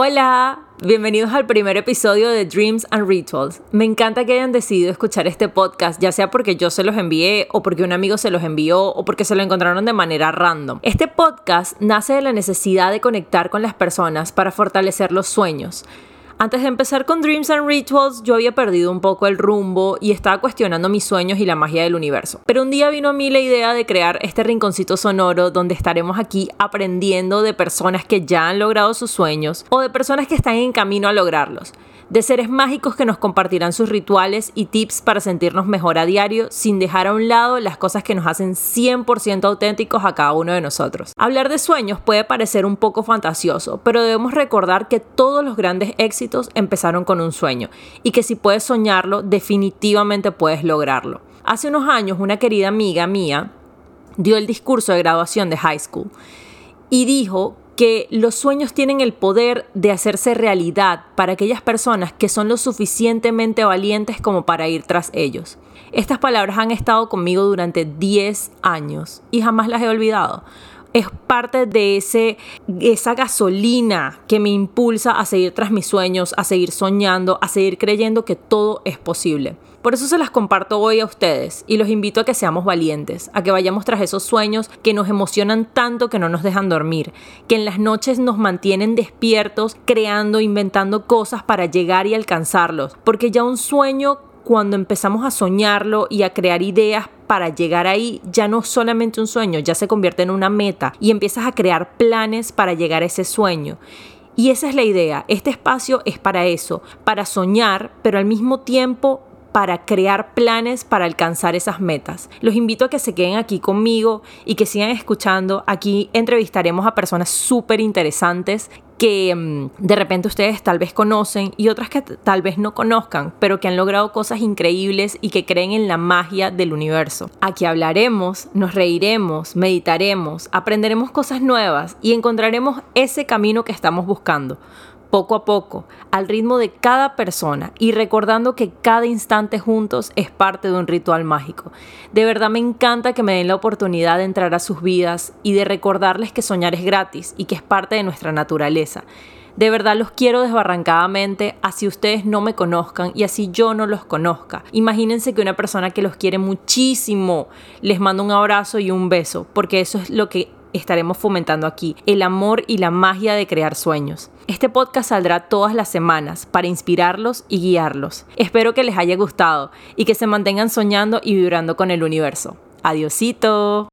Hola, bienvenidos al primer episodio de Dreams and Rituals. Me encanta que hayan decidido escuchar este podcast, ya sea porque yo se los envié o porque un amigo se los envió o porque se lo encontraron de manera random. Este podcast nace de la necesidad de conectar con las personas para fortalecer los sueños. Antes de empezar con Dreams and Rituals, yo había perdido un poco el rumbo y estaba cuestionando mis sueños y la magia del universo. Pero un día vino a mí la idea de crear este rinconcito sonoro donde estaremos aquí aprendiendo de personas que ya han logrado sus sueños o de personas que están en camino a lograrlos de seres mágicos que nos compartirán sus rituales y tips para sentirnos mejor a diario sin dejar a un lado las cosas que nos hacen 100% auténticos a cada uno de nosotros. Hablar de sueños puede parecer un poco fantasioso, pero debemos recordar que todos los grandes éxitos empezaron con un sueño y que si puedes soñarlo, definitivamente puedes lograrlo. Hace unos años una querida amiga mía dio el discurso de graduación de high school y dijo que los sueños tienen el poder de hacerse realidad para aquellas personas que son lo suficientemente valientes como para ir tras ellos. Estas palabras han estado conmigo durante 10 años y jamás las he olvidado. Es parte de ese, esa gasolina que me impulsa a seguir tras mis sueños, a seguir soñando, a seguir creyendo que todo es posible. Por eso se las comparto hoy a ustedes y los invito a que seamos valientes, a que vayamos tras esos sueños que nos emocionan tanto que no nos dejan dormir, que en las noches nos mantienen despiertos, creando, inventando cosas para llegar y alcanzarlos, porque ya un sueño cuando empezamos a soñarlo y a crear ideas para llegar ahí, ya no solamente un sueño, ya se convierte en una meta y empiezas a crear planes para llegar a ese sueño. Y esa es la idea, este espacio es para eso, para soñar, pero al mismo tiempo para crear planes para alcanzar esas metas. Los invito a que se queden aquí conmigo y que sigan escuchando. Aquí entrevistaremos a personas súper interesantes que mm, de repente ustedes tal vez conocen y otras que tal vez no conozcan, pero que han logrado cosas increíbles y que creen en la magia del universo. Aquí hablaremos, nos reiremos, meditaremos, aprenderemos cosas nuevas y encontraremos ese camino que estamos buscando poco a poco, al ritmo de cada persona y recordando que cada instante juntos es parte de un ritual mágico. De verdad me encanta que me den la oportunidad de entrar a sus vidas y de recordarles que soñar es gratis y que es parte de nuestra naturaleza. De verdad los quiero desbarrancadamente, así ustedes no me conozcan y así yo no los conozca. Imagínense que una persona que los quiere muchísimo les manda un abrazo y un beso, porque eso es lo que estaremos fomentando aquí, el amor y la magia de crear sueños. Este podcast saldrá todas las semanas para inspirarlos y guiarlos. Espero que les haya gustado y que se mantengan soñando y vibrando con el universo. Adiosito.